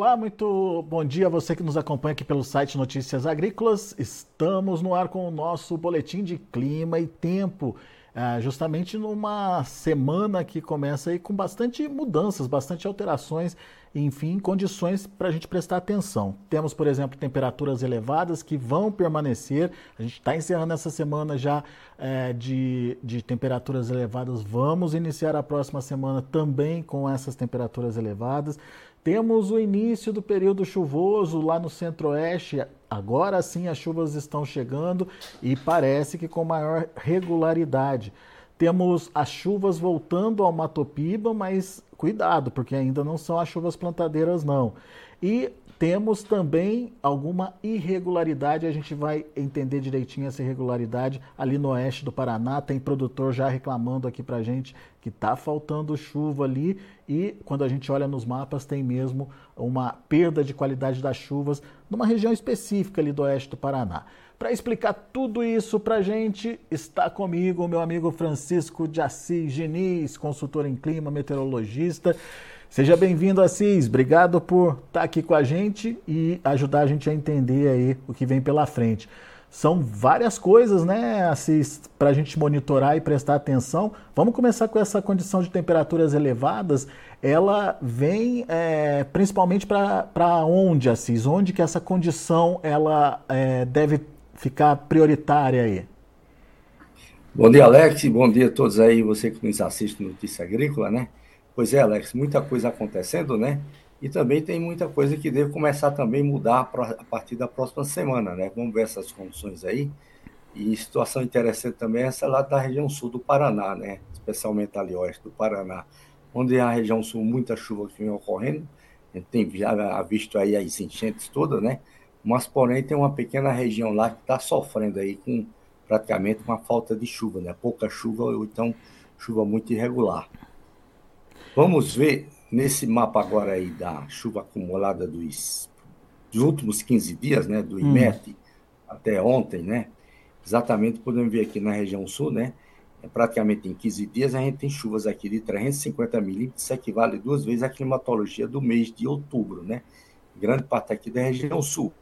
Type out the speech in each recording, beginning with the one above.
Olá, muito bom dia a você que nos acompanha aqui pelo site Notícias Agrícolas. Estamos no ar com o nosso boletim de clima e tempo, ah, justamente numa semana que começa aí com bastante mudanças, bastante alterações, enfim, condições para a gente prestar atenção. Temos, por exemplo, temperaturas elevadas que vão permanecer. A gente está encerrando essa semana já é, de, de temperaturas elevadas. Vamos iniciar a próxima semana também com essas temperaturas elevadas. Temos o início do período chuvoso lá no centro-oeste. Agora sim as chuvas estão chegando e parece que com maior regularidade. Temos as chuvas voltando ao Mato Piba, mas cuidado, porque ainda não são as chuvas plantadeiras não. E temos também alguma irregularidade, a gente vai entender direitinho essa irregularidade ali no oeste do Paraná. Tem produtor já reclamando aqui pra gente que tá faltando chuva ali e quando a gente olha nos mapas tem mesmo uma perda de qualidade das chuvas numa região específica ali do oeste do Paraná. Para explicar tudo isso para gente, está comigo o meu amigo Francisco de Assis Diniz, consultor em clima, meteorologista. Seja bem-vindo, Assis. Obrigado por estar aqui com a gente e ajudar a gente a entender aí o que vem pela frente. São várias coisas, né, Assis, para a gente monitorar e prestar atenção. Vamos começar com essa condição de temperaturas elevadas. Ela vem é, principalmente para onde, Assis? Onde que essa condição ela é, deve ficar prioritária aí? Bom dia, Alex. Bom dia a todos aí, você que nos assiste no Notícia Agrícola, né? Pois é, Alex, muita coisa acontecendo, né? E também tem muita coisa que deve começar também a mudar a partir da próxima semana, né? Vamos ver essas condições aí. E situação interessante também é essa lá da região sul do Paraná, né? Especialmente ali oeste do Paraná, onde é a região sul muita chuva que vem ocorrendo. A gente tem visto aí as enchentes todas, né? Mas porém tem uma pequena região lá que está sofrendo aí com praticamente uma falta de chuva, né? Pouca chuva ou então chuva muito irregular. Vamos ver nesse mapa agora aí da chuva acumulada dos, dos últimos 15 dias, né, do IMET hum. até ontem, né? Exatamente, podemos ver aqui na região sul, né? É praticamente em 15 dias a gente tem chuvas aqui de 350 milímetros, isso equivale duas vezes à climatologia do mês de outubro, né? Grande parte aqui da região sul,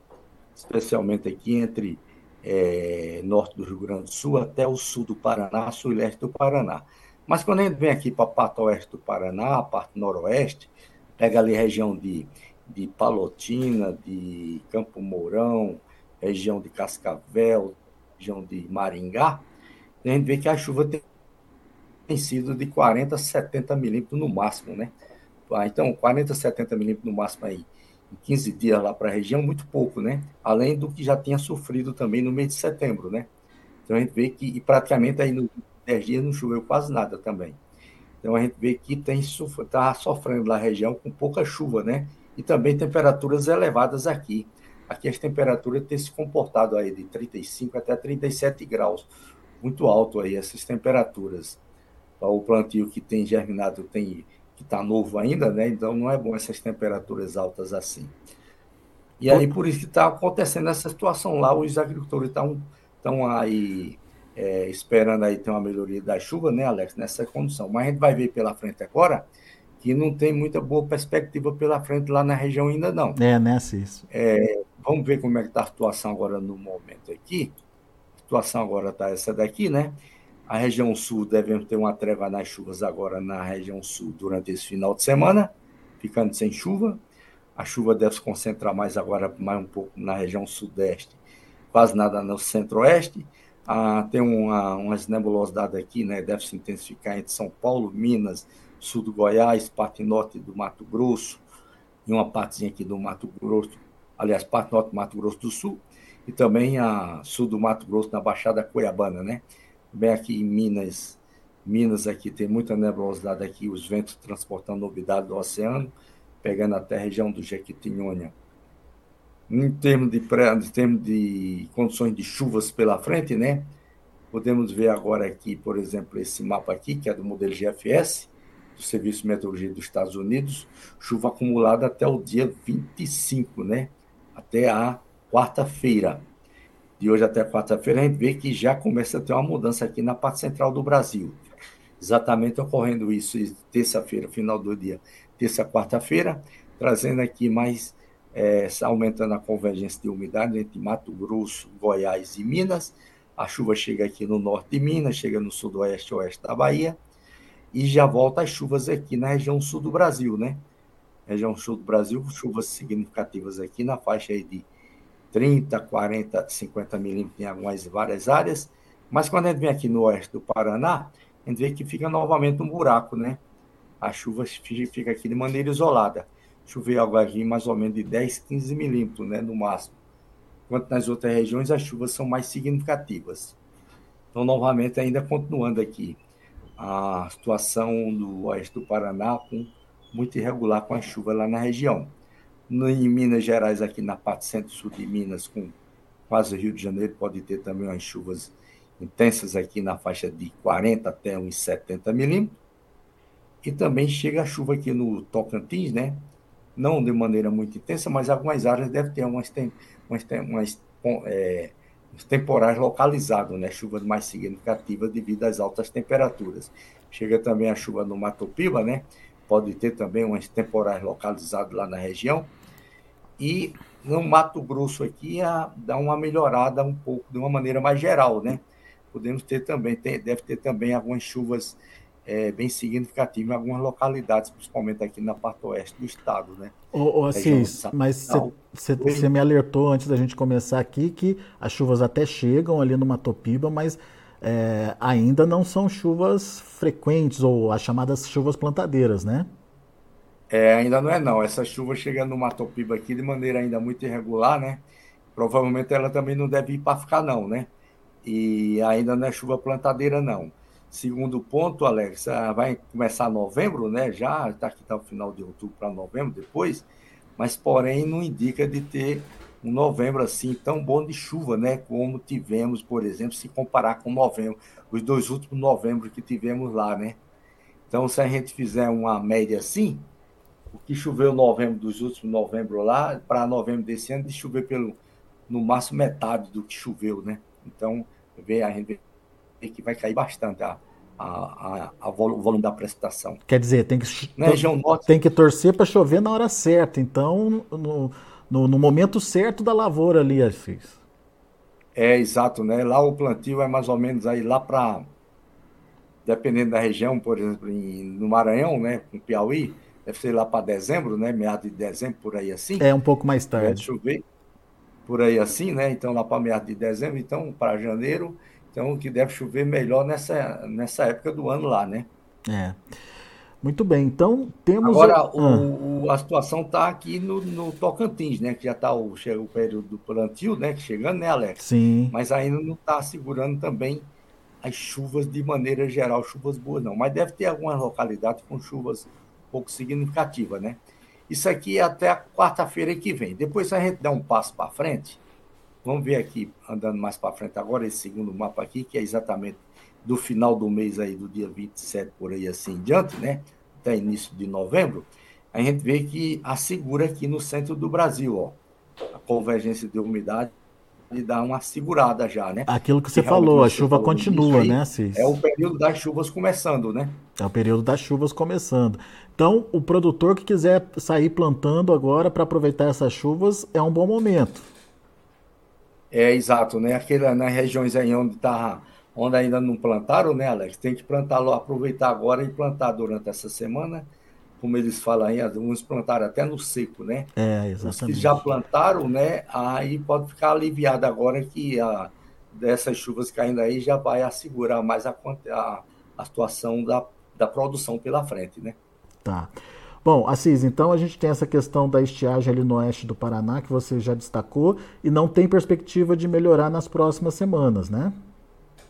especialmente aqui entre é, norte do Rio Grande do Sul até o sul do Paraná, sul e leste do Paraná. Mas quando a gente vem aqui para a parte oeste do Paraná, a parte noroeste, pega ali a região de, de Palotina, de Campo Mourão, região de Cascavel, região de Maringá, a gente vê que a chuva tem, tem sido de 40 a 70 milímetros no máximo, né? Ah, então, 40 a 70 milímetros no máximo aí, em 15 dias lá para a região, muito pouco, né? Além do que já tinha sofrido também no mês de setembro, né? Então a gente vê que, praticamente aí no 10 dias não choveu quase nada também. Então a gente vê que está sofrendo lá a região com pouca chuva, né? E também temperaturas elevadas aqui. Aqui as temperaturas têm se comportado aí de 35 até 37 graus. Muito alto aí essas temperaturas. O plantio que tem germinado tem que está novo ainda, né? Então não é bom essas temperaturas altas assim. E aí por isso que está acontecendo essa situação lá, os agricultores estão estão aí é, esperando aí ter uma melhoria da chuva, né, Alex, nessa condição. Mas a gente vai ver pela frente agora que não tem muita boa perspectiva pela frente lá na região ainda não. É, né, Cis? É, vamos ver como é que está a situação agora no momento aqui. A situação agora está essa daqui, né? A região sul devemos ter uma treva nas chuvas agora na região sul durante esse final de semana, ficando sem chuva. A chuva deve se concentrar mais agora, mais um pouco na região sudeste, quase nada no centro-oeste ah, tem uma, umas nebulosidades aqui, né? Deve se intensificar entre São Paulo, Minas, sul do Goiás, parte norte do Mato Grosso, e uma partezinha aqui do Mato Grosso, aliás, parte norte do Mato Grosso do Sul, e também a sul do Mato Grosso, na Baixada Cuiabana, né? Bem aqui em Minas, Minas aqui tem muita nebulosidade aqui, os ventos transportando umidade do oceano, pegando até a região do Jequitinhonha em termos de, em termos de condições de chuvas pela frente, né? Podemos ver agora aqui, por exemplo, esse mapa aqui, que é do modelo GFS, do Serviço de Meteorologia dos Estados Unidos, chuva acumulada até o dia 25, né? Até a quarta-feira. De hoje até quarta-feira, a gente vê que já começa a ter uma mudança aqui na parte central do Brasil. Exatamente ocorrendo isso terça-feira, final do dia, terça, quarta-feira, trazendo aqui mais, é, aumentando a convergência de umidade entre Mato Grosso, Goiás e Minas. A chuva chega aqui no norte de Minas, chega no sudoeste e oeste da Bahia, e já volta as chuvas aqui na região sul do Brasil, né? Região sul do Brasil, chuvas significativas aqui na faixa de 30, 40, 50 milímetros em algumas várias áreas, mas quando a gente vem aqui no oeste do Paraná, a gente vê que fica novamente um buraco, né? A chuva fica aqui de maneira isolada. Choveu algo aqui mais ou menos de 10, 15 milímetros, né, no máximo. Enquanto nas outras regiões as chuvas são mais significativas. Então, novamente, ainda continuando aqui, a situação do oeste do Paraná com muito irregular com a chuva lá na região. Em Minas Gerais, aqui na parte centro-sul de Minas, com quase Rio de Janeiro, pode ter também umas chuvas intensas aqui na faixa de 40 até uns 70 milímetros. E também chega a chuva aqui no Tocantins, né? Não de maneira muito intensa, mas algumas áreas devem ter umas, umas, umas é, temporais localizados, né? Chuvas mais significativas devido às altas temperaturas. Chega também a chuva no Mato Piba, né? Pode ter também umas temporais localizadas lá na região. E no Mato Grosso aqui a, dá uma melhorada um pouco, de uma maneira mais geral, né? podemos ter também, tem, deve ter também algumas chuvas é, bem significativas em algumas localidades, principalmente aqui na parte oeste do estado, né? Ô, ô Assis, mas você me alertou antes da gente começar aqui que as chuvas até chegam ali no Matopiba, mas é, ainda não são chuvas frequentes ou as chamadas chuvas plantadeiras, né? É, ainda não é não. Essa chuva chegando no Matopiba aqui de maneira ainda muito irregular, né? Provavelmente ela também não deve ir para ficar não, né? e ainda não é chuva plantadeira, não. Segundo ponto, Alex, ah, vai começar novembro, né? Já está aqui está o final de outubro para novembro depois, mas porém não indica de ter um novembro assim tão bom de chuva, né? Como tivemos, por exemplo, se comparar com novembro, os dois últimos novembros que tivemos lá, né? Então, se a gente fizer uma média assim, o que choveu novembro dos últimos novembro lá, para novembro desse ano, de chover pelo no máximo metade do que choveu, né? Então, vê, a gente vê que vai cair bastante a, a, a, a o volume da precipitação. Quer dizer, tem que, Na região norte, tem que torcer para chover na hora certa, então, no, no, no, momento certo da lavoura ali, Assis. É, exato, né? Lá o plantio é mais ou menos aí lá para, dependendo da região, por exemplo, em, no Maranhão, né, com Piauí, deve ser lá para dezembro, né, meados de dezembro, por aí assim. É, um pouco mais tarde. Deve chover por aí assim, né? Então, lá para meados de dezembro, então, para janeiro, então, que deve chover melhor nessa, nessa época do ano lá, né? É. Muito bem, então temos. Agora, ah. o, a situação está aqui no, no, Tocantins, né? Que já está o, o período do plantio, né? Que chegando, né, Alex? Sim. Mas ainda não está segurando também as chuvas de maneira geral, chuvas boas, não. Mas deve ter algumas localidades com chuvas um pouco significativas, né? Isso aqui é até a quarta-feira que vem. Depois, se a gente der um passo para frente, vamos ver aqui, andando mais para frente agora, esse segundo mapa aqui, que é exatamente do final do mês aí, do dia 27 por aí assim em diante, né? Até início de novembro, a gente vê que assegura aqui no centro do Brasil, ó, a convergência de umidade e dá uma segurada já, né? Aquilo que você falou, a chuva continua, aí, né, Cis? É o período das chuvas começando, né? É o período das chuvas começando. Então, o produtor que quiser sair plantando agora para aproveitar essas chuvas é um bom momento. É, exato, né? Aquela, nas regiões aí onde tá, onde ainda não plantaram, né, Alex? Tem que plantar, aproveitar agora e plantar durante essa semana como eles falam aí, alguns plantaram até no seco, né? É, exatamente. Os que já plantaram, né? Aí pode ficar aliviado agora que a, dessas chuvas caindo aí já vai assegurar mais a, a, a situação da, da produção pela frente, né? Tá. Bom, Assis, então a gente tem essa questão da estiagem ali no oeste do Paraná, que você já destacou, e não tem perspectiva de melhorar nas próximas semanas, né?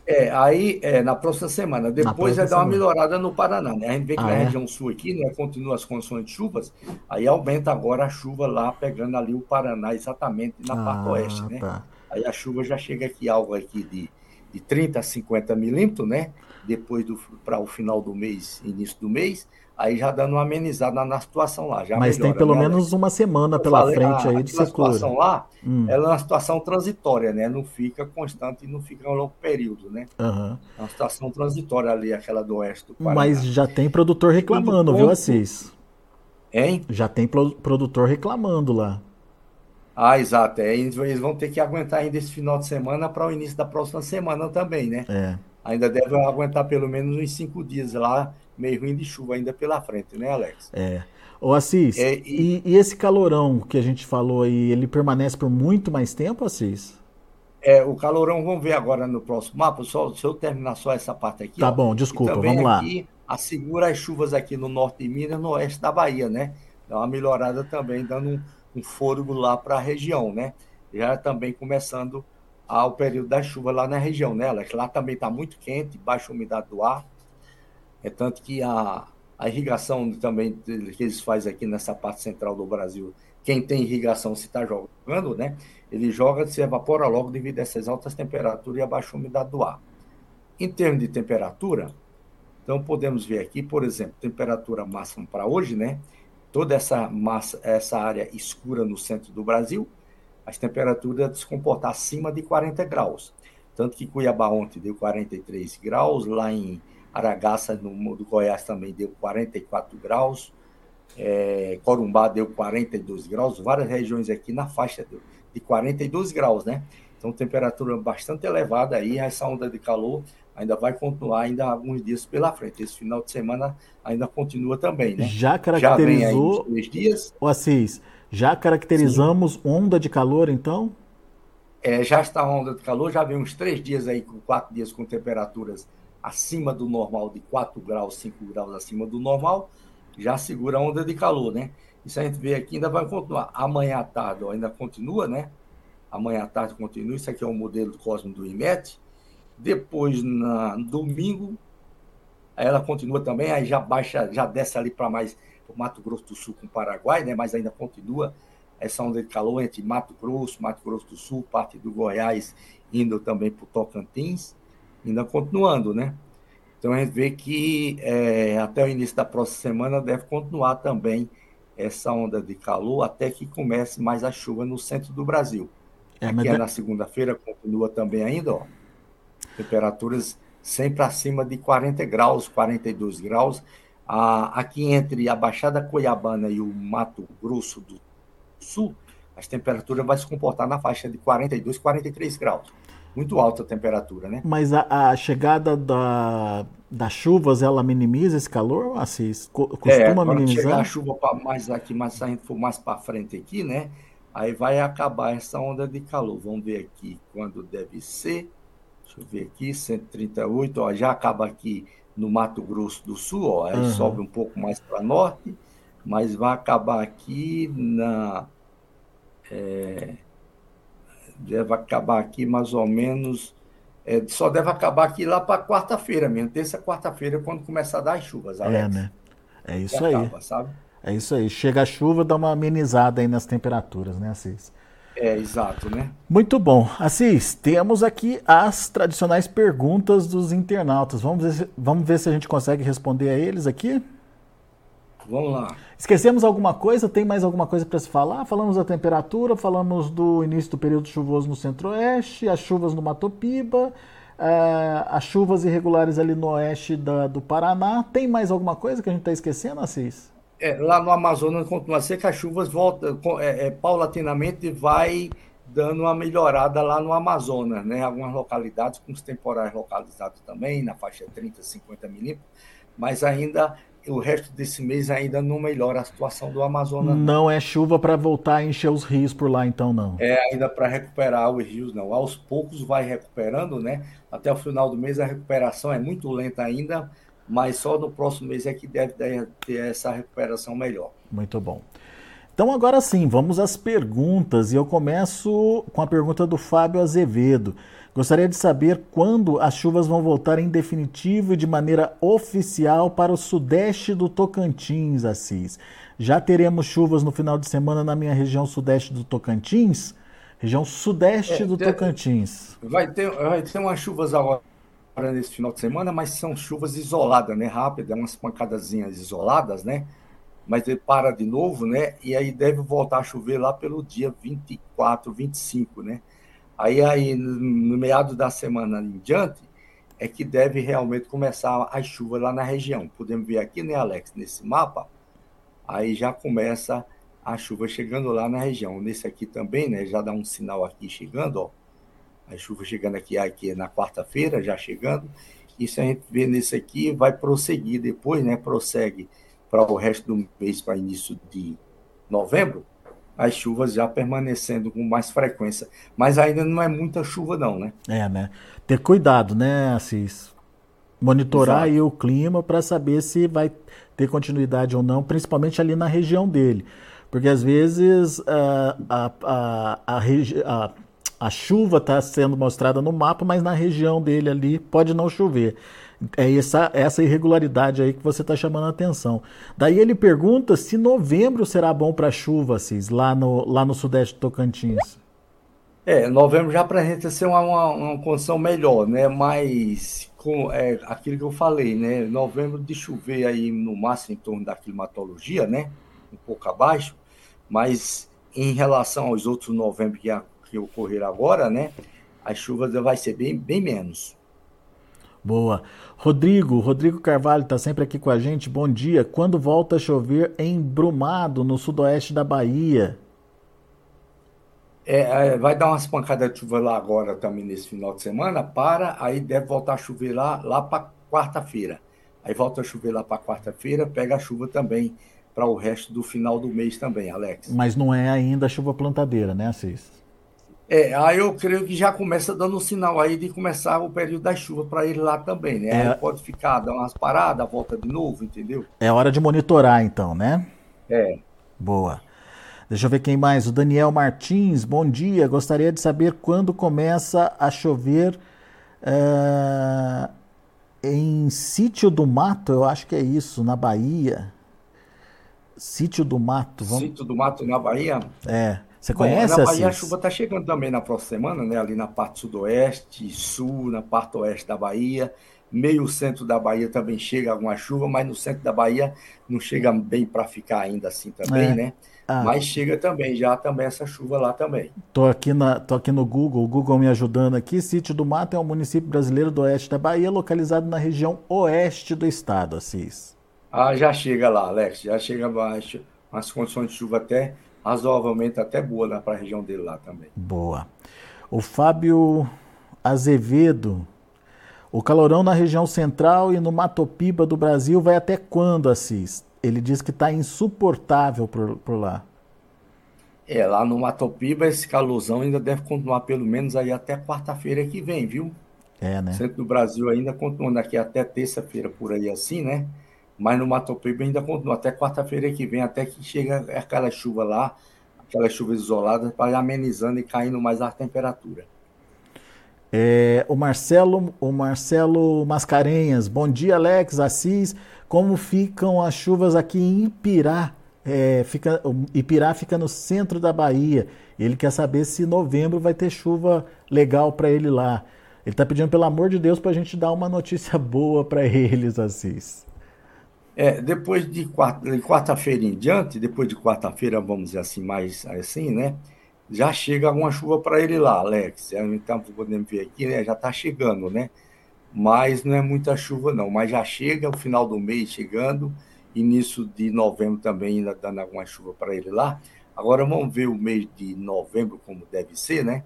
É, aí é, na próxima semana. Depois vai dar uma melhorada no Paraná, né? A gente vê que ah, na é? região sul aqui, né, continua as condições de chuvas, aí aumenta agora a chuva lá, pegando ali o Paraná, exatamente na ah, parte oeste, né? Tá. Aí a chuva já chega aqui, algo aqui de, de 30 a 50 milímetros, né? Depois para o final do mês, início do mês, aí já dando uma amenizada na situação lá. Mas melhora, tem pelo né? menos uma semana pela falei, frente a, aí de secura. A situação lá, hum. ela é uma situação transitória, né? Não fica constante e não fica um longo período, né? Uhum. É uma situação transitória ali, aquela do oeste do Paraná. Mas já tem produtor reclamando, viu, Assis? Hein? Já tem produtor reclamando lá. Ah, exato. É, eles vão ter que aguentar ainda esse final de semana para o início da próxima semana também, né? É. Ainda devem aguentar pelo menos uns cinco dias lá, meio ruim de chuva ainda pela frente, né, Alex? É. Ô Assis, é, e... E, e... esse calorão que a gente falou aí, ele permanece por muito mais tempo, Assis? É, o calorão, vamos ver agora no próximo mapa, só, se eu terminar só essa parte aqui. Tá ó, bom, desculpa, vamos lá. Aqui, assegura as chuvas aqui no norte de Minas no oeste da Bahia, né? Dá uma melhorada também, dando um, um fôlego lá para a região, né? Já também começando ao período da chuva lá na região, né, Alex? Lá também está muito quente, baixa umidade do ar. É tanto que a, a irrigação também que eles fazem aqui nessa parte central do Brasil, quem tem irrigação se está jogando, né? Ele joga, se evapora logo devido a essas altas temperaturas e a baixa umidade do ar. Em termos de temperatura, então podemos ver aqui, por exemplo, temperatura máxima para hoje, né? toda essa massa, essa área escura no centro do Brasil, as temperaturas se comportar acima de 40 graus. Tanto que Cuiabá ontem deu 43 graus, lá em Aragaça, no do Goiás, também deu 44 graus, é, Corumbá deu 42 graus, várias regiões aqui na faixa de 42 graus, né? Então, temperatura bastante elevada aí, essa onda de calor ainda vai continuar ainda alguns dias pela frente. Esse final de semana ainda continua também, né? Já caracterizou... Já vem dias. O Assis, já caracterizamos Sim. onda de calor, então? É, já está onda de calor, já vem uns três dias aí, com quatro dias com temperaturas acima do normal, de 4 graus, 5 graus acima do normal, já segura a onda de calor, né? Isso a gente vê aqui, ainda vai continuar. Amanhã à tarde ó, ainda continua, né? Amanhã à tarde continua. Isso aqui é o modelo do Cosmo do IMET. Depois, na domingo, ela continua também, aí já baixa, já desce ali para mais o Mato Grosso do Sul com o Paraguai, né? mas ainda continua essa onda de calor entre Mato Grosso, Mato Grosso do Sul, parte do Goiás, indo também para o Tocantins, ainda continuando, né? Então a gente vê que é, até o início da próxima semana deve continuar também essa onda de calor até que comece mais a chuva no centro do Brasil. É, Aqui é na segunda-feira, continua também ainda, ó temperaturas sempre acima de 40 graus, 42 graus. Ah, aqui entre a Baixada Cuiabana e o Mato Grosso do Sul, as temperaturas vão se comportar na faixa de 42, 43 graus. Muito alta a temperatura, né? Mas a, a chegada da, das chuvas, ela minimiza esse calor, Assis? Costuma é, minimizar? chegar a chuva mais aqui, mas se a gente for mais para frente aqui, né? Aí vai acabar essa onda de calor. Vamos ver aqui quando deve ser. Deixa eu ver aqui, 138, ó, já acaba aqui no Mato Grosso do Sul, ó, aí uhum. sobe um pouco mais para norte, mas vai acabar aqui na. É, deve acabar aqui mais ou menos. É, só deve acabar aqui lá para quarta-feira mesmo, terça, quarta-feira, quando começar a dar as chuvas. É, Alex. É, né? É isso aí. Acaba, sabe? É isso aí. Chega a chuva, dá uma amenizada aí nas temperaturas, né, Assis? É, exato, né? Muito bom. Assis, temos aqui as tradicionais perguntas dos internautas. Vamos ver se, vamos ver se a gente consegue responder a eles aqui? Vamos lá. Esquecemos alguma coisa? Tem mais alguma coisa para se falar? Falamos da temperatura, falamos do início do período chuvoso no centro-oeste, as chuvas no Mato Piba, é, as chuvas irregulares ali no oeste da, do Paraná. Tem mais alguma coisa que a gente está esquecendo, Assis? É, lá no Amazonas continua seca, as chuvas voltam é, é, paulatinamente vai dando uma melhorada lá no Amazonas, né? Algumas localidades com os temporais localizados também, na faixa 30, 50 milímetros, mas ainda o resto desse mês ainda não melhora a situação do Amazonas. Não, não. é chuva para voltar a encher os rios por lá, então não. É ainda para recuperar os rios, não. Aos poucos vai recuperando, né? Até o final do mês a recuperação é muito lenta ainda, mas só no próximo mês é que deve ter essa recuperação melhor. Muito bom. Então agora sim, vamos às perguntas e eu começo com a pergunta do Fábio Azevedo. Gostaria de saber quando as chuvas vão voltar em definitivo e de maneira oficial para o sudeste do Tocantins, Assis. Já teremos chuvas no final de semana na minha região sudeste do Tocantins? Região sudeste é, do Tocantins. Vai ter, vai ter umas chuvas agora nesse final de semana, mas são chuvas isoladas, né? Rápidas, umas pancadazinhas isoladas, né? Mas ele para de novo, né? E aí deve voltar a chover lá pelo dia 24, 25, né? Aí, aí no meado da semana em diante, é que deve realmente começar as chuvas lá na região. Podemos ver aqui, né, Alex, nesse mapa, aí já começa a chuva chegando lá na região. Nesse aqui também, né, já dá um sinal aqui chegando, ó. A chuva chegando aqui, aqui na quarta-feira, já chegando. Isso a gente vê nesse aqui, vai prosseguir depois, né? Prossegue para o resto do mês, para início de novembro, as chuvas já permanecendo com mais frequência. Mas ainda não é muita chuva, não, né? É, né? Ter cuidado, né, Assis? Monitorar Exato. aí o clima para saber se vai ter continuidade ou não, principalmente ali na região dele. Porque às vezes a, a, a, a, a chuva está sendo mostrada no mapa, mas na região dele ali pode não chover. É essa, essa irregularidade aí que você está chamando a atenção. Daí ele pergunta se novembro será bom para chuva, Cis, lá no, lá no sudeste do Tocantins. É, novembro já apresenta ser uma, uma, uma condição melhor, né? Mas com é, aquilo que eu falei, né? Novembro de chover aí no máximo em torno da climatologia, né? Um pouco abaixo, mas em relação aos outros novembro que, que ocorreram agora, né? As chuvas vai ser bem, bem menos. Boa. Rodrigo, Rodrigo Carvalho está sempre aqui com a gente. Bom dia. Quando volta a chover em Brumado, no sudoeste da Bahia? É, é, vai dar umas pancadas de chuva lá agora também nesse final de semana, para, aí deve voltar a chover lá, lá para quarta-feira. Aí volta a chover lá para quarta-feira, pega a chuva também para o resto do final do mês também, Alex. Mas não é ainda chuva plantadeira, né, Assis? É, aí eu creio que já começa dando um sinal aí de começar o período da chuva para ele lá também, né? É... Aí pode ficar, dar umas paradas, volta de novo, entendeu? É hora de monitorar então, né? É. Boa. Deixa eu ver quem mais. O Daniel Martins, bom dia. Gostaria de saber quando começa a chover uh, em Sítio do Mato, eu acho que é isso, na Bahia. Sítio do Mato. Vamos... Sítio do Mato na Bahia? É. Você conhece Bom, a chuva está chegando também na próxima semana, né? Ali na parte sudoeste, sul, na parte oeste da Bahia. Meio centro da Bahia também chega alguma chuva, mas no centro da Bahia não chega bem para ficar ainda assim também, é. né? Ah. Mas chega também, já também essa chuva lá também. Tô aqui, na, tô aqui no Google, o Google me ajudando aqui. Sítio do Mato é um município brasileiro do oeste da Bahia, localizado na região oeste do estado, Assis. Ah, já chega lá, Alex, já chega baixo, as condições de chuva até razoavelmente até boa para a região dele lá também. Boa. O Fábio Azevedo, o calorão na região central e no Matopiba do Brasil vai até quando, Assis? Ele diz que está insuportável por, por lá. É, lá no Matopiba esse calorzão ainda deve continuar pelo menos aí até quarta-feira que vem, viu? É, né? O centro do Brasil ainda continuando aqui até terça-feira por aí assim, né? Mas no Mato Piba ainda continua até quarta-feira que vem, até que chega aquela chuva lá, aquelas chuvas isoladas, para amenizando e caindo mais a temperatura. É, o Marcelo, o Marcelo Mascarenhas, bom dia Alex, Assis, como ficam as chuvas aqui em Ipirá? É, fica, Ipirá fica no centro da Bahia. Ele quer saber se novembro vai ter chuva legal para ele lá. Ele está pedindo pelo amor de Deus para a gente dar uma notícia boa para eles, Assis. É, depois de quarta-feira em diante, depois de quarta-feira, vamos dizer assim, mais assim, né? Já chega alguma chuva para ele lá, Alex. Então, podemos ver aqui, né? Já está chegando, né? Mas não é muita chuva, não. Mas já chega, o final do mês chegando, início de novembro também ainda dando alguma chuva para ele lá. Agora vamos ver o mês de novembro como deve ser, né?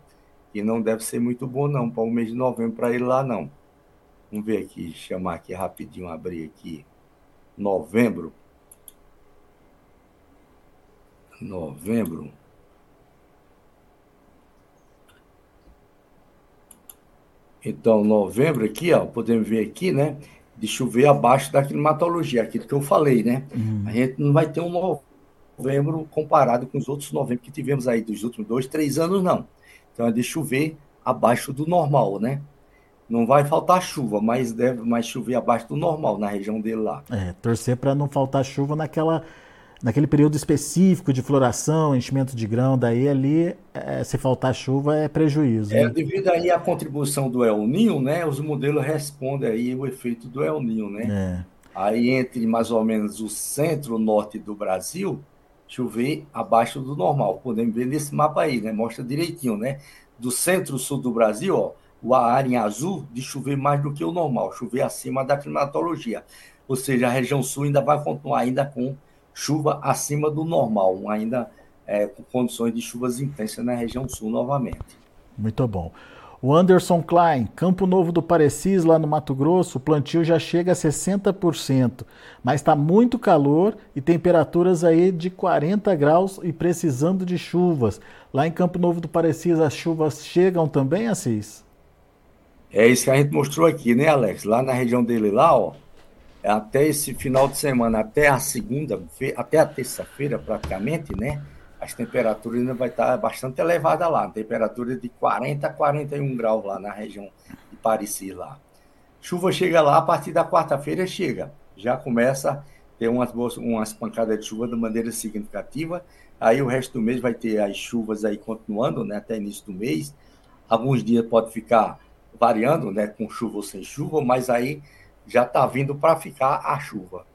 E não deve ser muito bom, não, para o mês de novembro para ele lá, não. Vamos ver aqui, chamar aqui rapidinho, abrir aqui novembro. Novembro. Então, novembro aqui, ó, podemos ver aqui, né? De chover abaixo da climatologia, aquilo que eu falei, né? Uhum. A gente não vai ter um novembro comparado com os outros novembros que tivemos aí dos últimos dois, três anos, não. Então, é de chover abaixo do normal, né? Não vai faltar chuva, mas deve mais chover abaixo do normal na região dele lá. É, torcer para não faltar chuva naquela, naquele período específico de floração, enchimento de grão, daí ali, é, se faltar chuva, é prejuízo. É, né? devido aí à contribuição do El Ninho, né, os modelos respondem aí o efeito do El Ninho, né? É. Aí entre mais ou menos o centro-norte do Brasil, chover abaixo do normal. Podemos ver nesse mapa aí, né? Mostra direitinho, né? Do centro-sul do Brasil, ó, o área em azul de chover mais do que o normal, chover acima da climatologia. Ou seja, a região sul ainda vai continuar ainda com chuva acima do normal, ainda é, com condições de chuvas intensas na região sul novamente. Muito bom. O Anderson Klein, Campo Novo do Parecis, lá no Mato Grosso, o plantio já chega a 60%, mas está muito calor e temperaturas aí de 40 graus e precisando de chuvas. Lá em Campo Novo do Parecis, as chuvas chegam também, Assis? É isso que a gente mostrou aqui, né, Alex? Lá na região dele, lá, ó, até esse final de semana, até a segunda, até a terça-feira, praticamente, né? as temperaturas ainda vai estar bastante elevada lá, temperatura de 40 a 41 graus lá na região de Paris lá. Chuva chega lá a partir da quarta-feira chega, já começa a ter umas boas, umas pancadas de chuva de maneira significativa. Aí o resto do mês vai ter as chuvas aí continuando, né, até início do mês. Alguns dias pode ficar variando, né, com chuva ou sem chuva, mas aí já está vindo para ficar a chuva.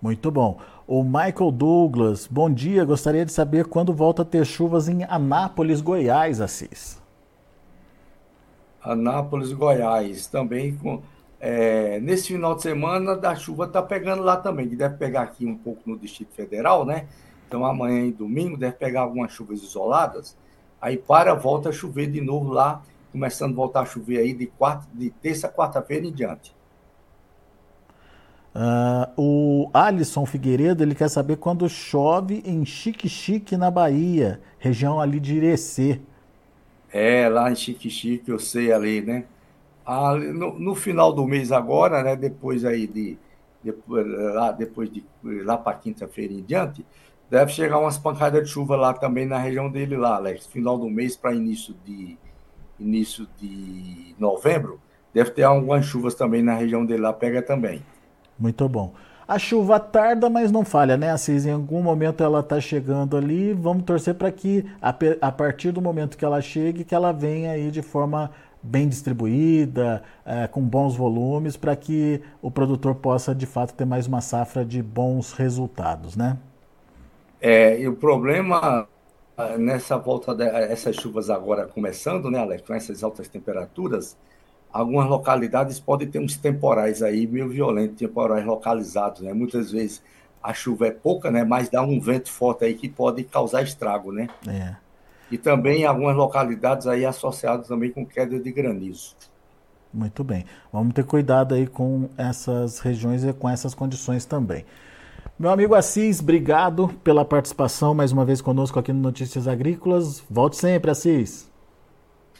Muito bom. O Michael Douglas, bom dia. Gostaria de saber quando volta a ter chuvas em Anápolis, Goiás, Assis. Anápolis, Goiás, também com. É, nesse final de semana da chuva está pegando lá também, que deve pegar aqui um pouco no Distrito Federal, né? Então amanhã e domingo deve pegar algumas chuvas isoladas. Aí para, volta a chover de novo lá, começando a voltar a chover aí de, quarta, de terça, quarta-feira em diante. Uh, o Alisson Figueiredo ele quer saber quando chove em Chique-Chique, na Bahia, região ali de Irecê. É, lá em Chique-Chique, eu sei ali, né? Ali, no, no, final do mês agora, né? Depois aí de. Depois, lá, depois de lá para quinta-feira em diante, deve chegar umas pancadas de chuva lá também na região dele lá, Alex. Final do mês para início de início de novembro, deve ter algumas chuvas também na região dele lá, pega também. Muito bom. A chuva tarda, mas não falha, né, Assis? Em algum momento ela está chegando ali. Vamos torcer para que, a, partir do momento que ela chegue, que ela venha aí de forma bem distribuída, é, com bons volumes, para que o produtor possa, de fato, ter mais uma safra de bons resultados, né? É, e o problema nessa volta dessas chuvas agora começando, né, Alex, com essas altas temperaturas, algumas localidades podem ter uns temporais aí meio violentos, temporais localizados, né? Muitas vezes a chuva é pouca, né? Mas dá um vento forte aí que pode causar estrago, né? É. E também algumas localidades aí associadas também com queda de granizo. Muito bem. Vamos ter cuidado aí com essas regiões e com essas condições também. Meu amigo Assis, obrigado pela participação mais uma vez conosco aqui no Notícias Agrícolas. Volte sempre, Assis.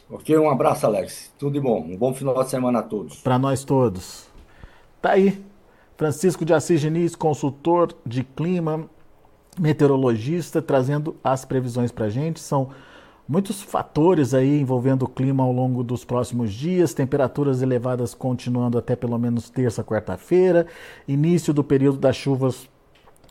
Ok, um abraço, Alex. Tudo de bom. Um bom final de semana a todos. Para nós todos. Tá aí. Francisco de Assis Diniz, consultor de clima, meteorologista, trazendo as previsões para a gente. São muitos fatores aí envolvendo o clima ao longo dos próximos dias, temperaturas elevadas continuando até pelo menos terça, quarta-feira, início do período das chuvas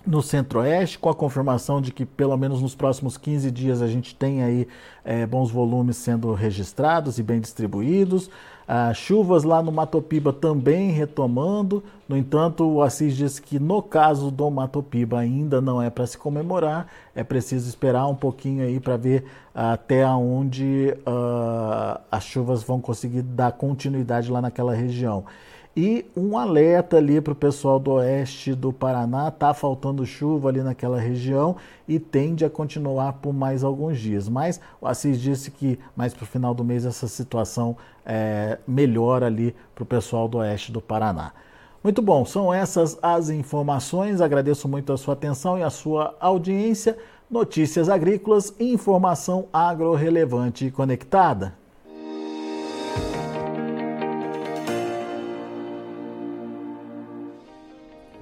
no Centro-Oeste, com a confirmação de que pelo menos nos próximos 15 dias a gente tem aí é, bons volumes sendo registrados e bem distribuídos. Ah, chuvas lá no Matopiba também retomando. No entanto, o Assis disse que no caso do Matopiba ainda não é para se comemorar, é preciso esperar um pouquinho aí para ver até onde uh, as chuvas vão conseguir dar continuidade lá naquela região. E um alerta ali para o pessoal do oeste do Paraná, tá faltando chuva ali naquela região e tende a continuar por mais alguns dias. Mas o Assis disse que mais para o final do mês essa situação é, melhora ali para o pessoal do oeste do Paraná. Muito bom, são essas as informações. Agradeço muito a sua atenção e a sua audiência. Notícias agrícolas, informação agro-relevante e conectada.